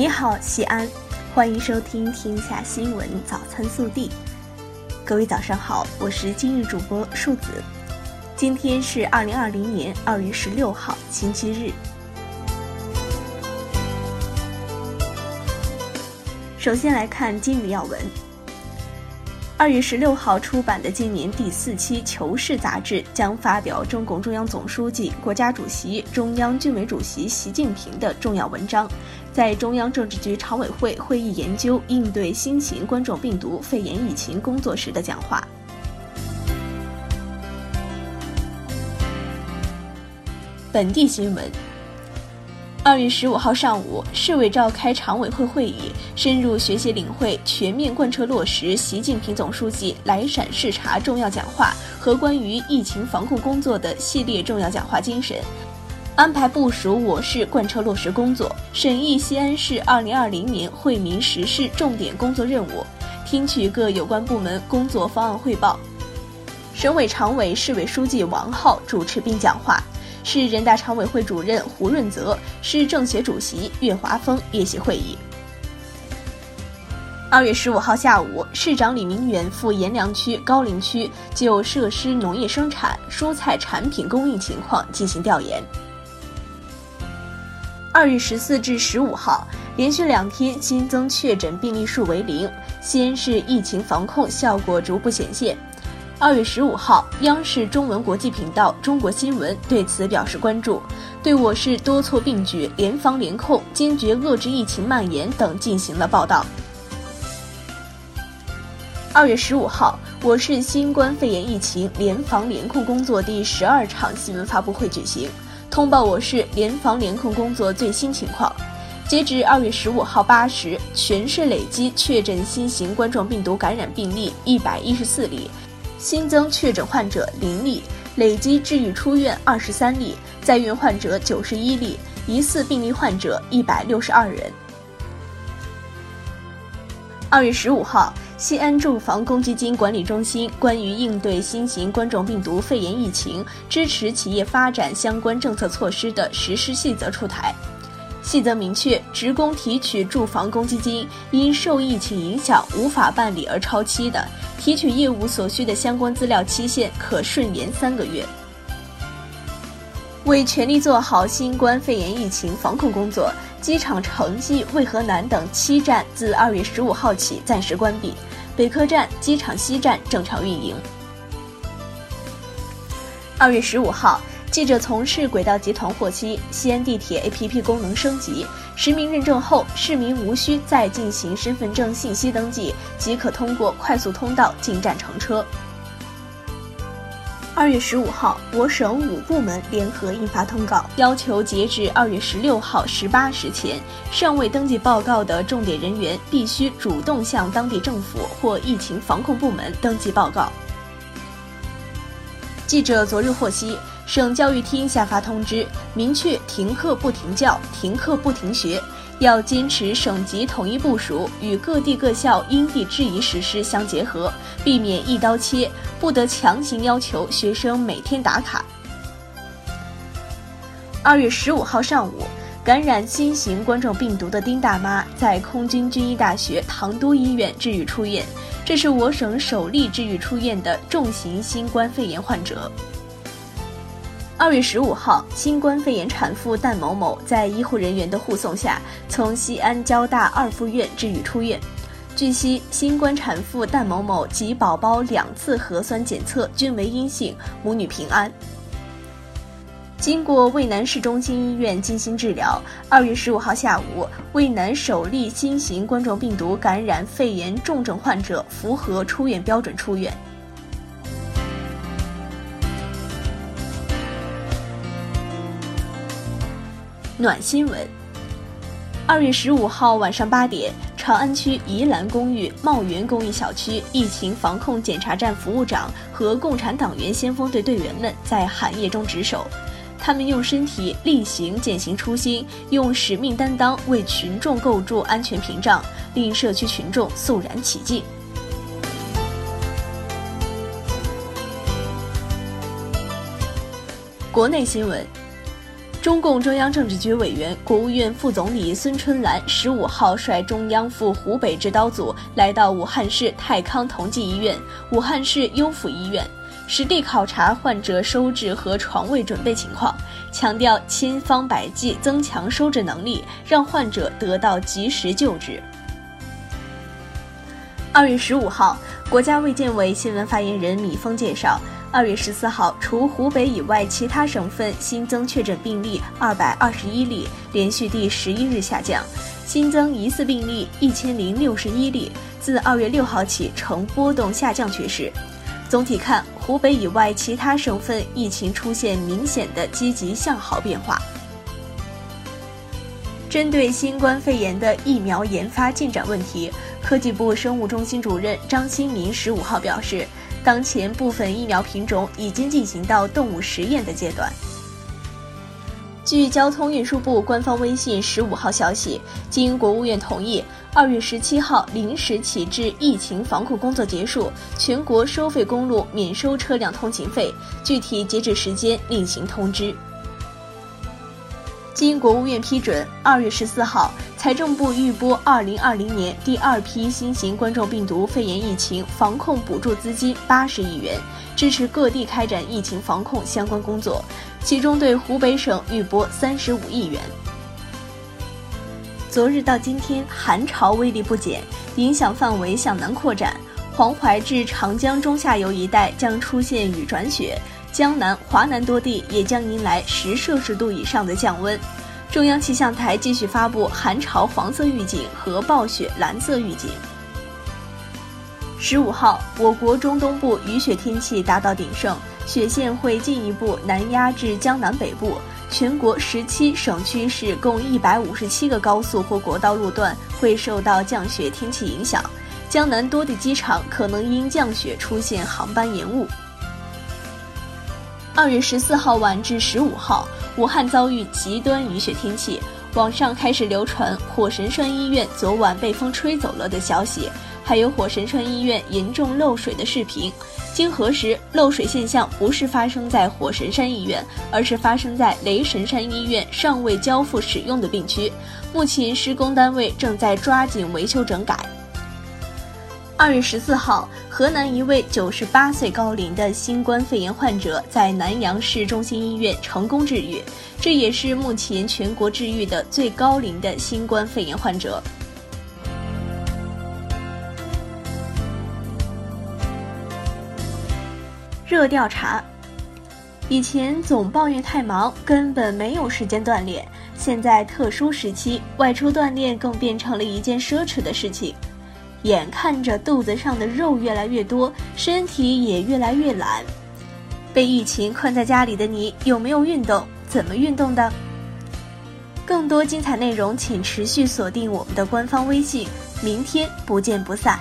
你好，西安，欢迎收听《天下新闻早餐速递》。各位早上好，我是今日主播树子。今天是二零二零年二月十六号，星期日。首先来看今日要闻。二月十六号出版的今年第四期《求是》杂志将发表中共中央总书记、国家主席、中央军委主席习近平的重要文章，在中央政治局常委会会议研究应对新型冠状病毒肺炎疫情工作时的讲话。本地新闻。二月十五号上午，市委召开常委会会议，深入学习领会全面贯彻落实习近平总书记来陕视察重要讲话和关于疫情防控工作的系列重要讲话精神，安排部署我市贯彻落实工作，审议西安市二零二零年惠民实事重点工作任务，听取各有关部门工作方案汇报。省委常委、市委书记王浩主持并讲话。市人大常委会主任胡润泽、市政协主席岳华峰列席会议。二月十五号下午，市长李明远赴阎良区高陵区就设施农业生产、蔬菜产品供应情况进行调研。二月十四至十五号，连续两天新增确诊病例数为零，西安市疫情防控效果逐步显现。二月十五号，央视中文国际频道《中国新闻》对此表示关注，对我市多措并举、联防联控、坚决遏制疫情蔓延等进行了报道。二月十五号，我市新冠肺炎疫情联防联控工作第十二场新闻发布会举行，通报我市联防联控工作最新情况。截至二月十五号八时，全市累计确诊新型冠状病毒感染病例一百一十四例。新增确诊患者零例，累计治愈出院二十三例，在院患者九十一例，疑似病例患者一百六十二人。二月十五号，西安住房公积金管理中心关于应对新型冠状病毒肺炎疫情、支持企业发展相关政策措施的实施细则出台。细则明确，职工提取住房公积金因受疫情影响无法办理而超期的，提取业务所需的相关资料期限可顺延三个月。为全力做好新冠肺炎疫情防控工作，机场城际、渭河南等七站自二月十五号起暂时关闭，北客站、机场西站正常运营。二月十五号。记者从市轨道集团获悉，西安地铁 APP 功能升级，实名认证后，市民无需再进行身份证信息登记，即可通过快速通道进站乘车。二月十五号，我省五部门联合印发通告，要求截至二月十六号十八时前，尚未登记报告的重点人员必须主动向当地政府或疫情防控部门登记报告。记者昨日获悉。省教育厅下发通知，明确停课不停教、停课不停学，要坚持省级统一部署，与各地各校因地制宜实施相结合，避免一刀切，不得强行要求学生每天打卡。二月十五号上午，感染新型冠状病毒的丁大妈在空军军医大学唐都医院治愈出院，这是我省首例治愈出院的重型新冠肺炎患者。二月十五号，新冠肺炎产妇旦某某在医护人员的护送下，从西安交大二附院治愈出院。据悉，新冠产妇旦某某及宝宝两次核酸检测均为阴性，母女平安。经过渭南市中心医院精心治疗，二月十五号下午，渭南首例新型冠状病毒感染肺炎重症患者符合出院标准出院。暖新闻。二月十五号晚上八点，长安区宜兰公寓茂园公寓小区疫情防控检查站服务长和共产党员先锋队队员们在寒夜中值守，他们用身体力行践行初心，用使命担当为群众构筑安全屏障，令社区群众肃然起敬。国内新闻。中共中央政治局委员、国务院副总理孙春兰十五号率中央赴湖北指导组来到武汉市泰康同济医院、武汉市优抚医院，实地考察患者收治和床位准备情况，强调千方百计增强收治能力，让患者得到及时救治。二月十五号，国家卫健委新闻发言人米峰介绍。二月十四号，除湖北以外，其他省份新增确诊病例二百二十一例，连续第十一日下降；新增疑似病例一千零六十一例，自二月六号起呈波动下降趋势。总体看，湖北以外其他省份疫情出现明显的积极向好变化。针对新冠肺炎的疫苗研发进展问题，科技部生物中心主任张新民十五号表示。当前部分疫苗品种已经进行到动物实验的阶段。据交通运输部官方微信十五号消息，经国务院同意，二月十七号零时起至疫情防控工作结束，全国收费公路免收车辆通行费，具体截止时间另行通知。经国务院批准，二月十四号，财政部预拨二零二零年第二批新型冠状病毒肺炎疫情防控补助资金八十亿元，支持各地开展疫情防控相关工作。其中，对湖北省预拨三十五亿元。昨日到今天，寒潮威力不减，影响范围向南扩展，黄淮至长江中下游一带将出现雨转雪。江南、华南多地也将迎来十摄氏度以上的降温。中央气象台继续发布寒潮黄色预警和暴雪蓝色预警。十五号，我国中东部雨雪天气达到鼎盛，雪线会进一步南压至江南北部。全国十七省区市共一百五十七个高速或国道路段会受到降雪天气影响，江南多地机场可能因降雪出现航班延误。二月十四号晚至十五号，武汉遭遇极端雨雪天气，网上开始流传火神山医院昨晚被风吹走了的消息，还有火神山医院严重漏水的视频。经核实，漏水现象不是发生在火神山医院，而是发生在雷神山医院尚未交付使用的病区。目前施工单位正在抓紧维修整改。二月十四号，河南一位九十八岁高龄的新冠肺炎患者在南阳市中心医院成功治愈，这也是目前全国治愈的最高龄的新冠肺炎患者。热调查：以前总抱怨太忙，根本没有时间锻炼，现在特殊时期，外出锻炼更变成了一件奢侈的事情。眼看着肚子上的肉越来越多，身体也越来越懒。被疫情困在家里的你，有没有运动？怎么运动的？更多精彩内容，请持续锁定我们的官方微信。明天不见不散。